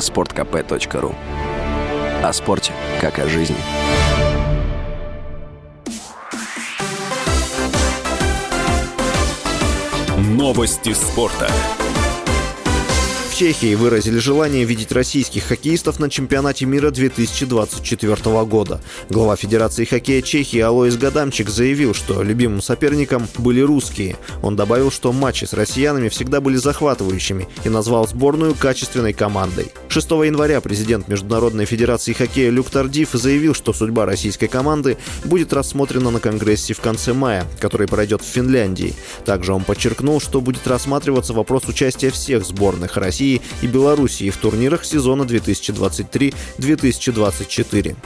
sportkp.ru О спорте, как о жизни. Новости спорта. Чехии выразили желание видеть российских хоккеистов на чемпионате мира 2024 года. Глава Федерации хоккея Чехии Алоис Гадамчик заявил, что любимым соперником были русские. Он добавил, что матчи с россиянами всегда были захватывающими и назвал сборную качественной командой. 6 января президент Международной Федерации хоккея Люк Тардив заявил, что судьба российской команды будет рассмотрена на Конгрессе в конце мая, который пройдет в Финляндии. Также он подчеркнул, что будет рассматриваться вопрос участия всех сборных России и Белоруссии в турнирах сезона 2023-2024.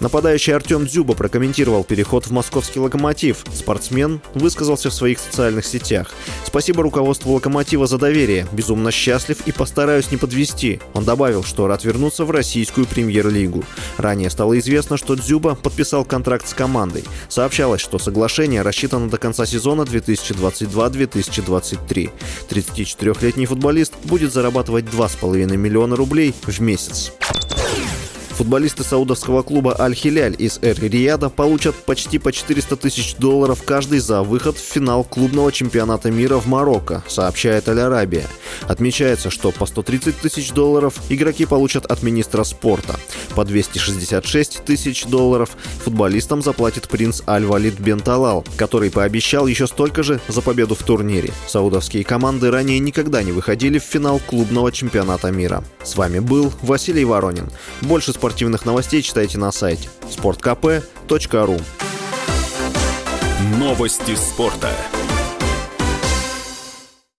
Нападающий Артем Дзюба прокомментировал переход в московский «Локомотив». Спортсмен высказался в своих социальных сетях. «Спасибо руководству «Локомотива» за доверие. Безумно счастлив и постараюсь не подвести». Он добавил, что рад вернуться в российскую премьер-лигу. Ранее стало известно, что Дзюба подписал контракт с командой. Сообщалось, что соглашение рассчитано до конца сезона 2022-2023. 34-летний футболист будет зарабатывать 2,5 миллиона рублей в месяц. Футболисты саудовского клуба Аль-Хиляль из Эр-Рияда получат почти по 400 тысяч долларов каждый за выход в финал клубного чемпионата мира в Марокко, сообщает Аль-Арабия. Отмечается, что по 130 тысяч долларов игроки получат от министра спорта. По 266 тысяч долларов футболистам заплатит принц Аль-Валид Бен Талал, который пообещал еще столько же за победу в турнире. Саудовские команды ранее никогда не выходили в финал клубного чемпионата мира. С вами был Василий Воронин. Больше спортивных новостей читайте на сайте sportkp.ru Новости спорта.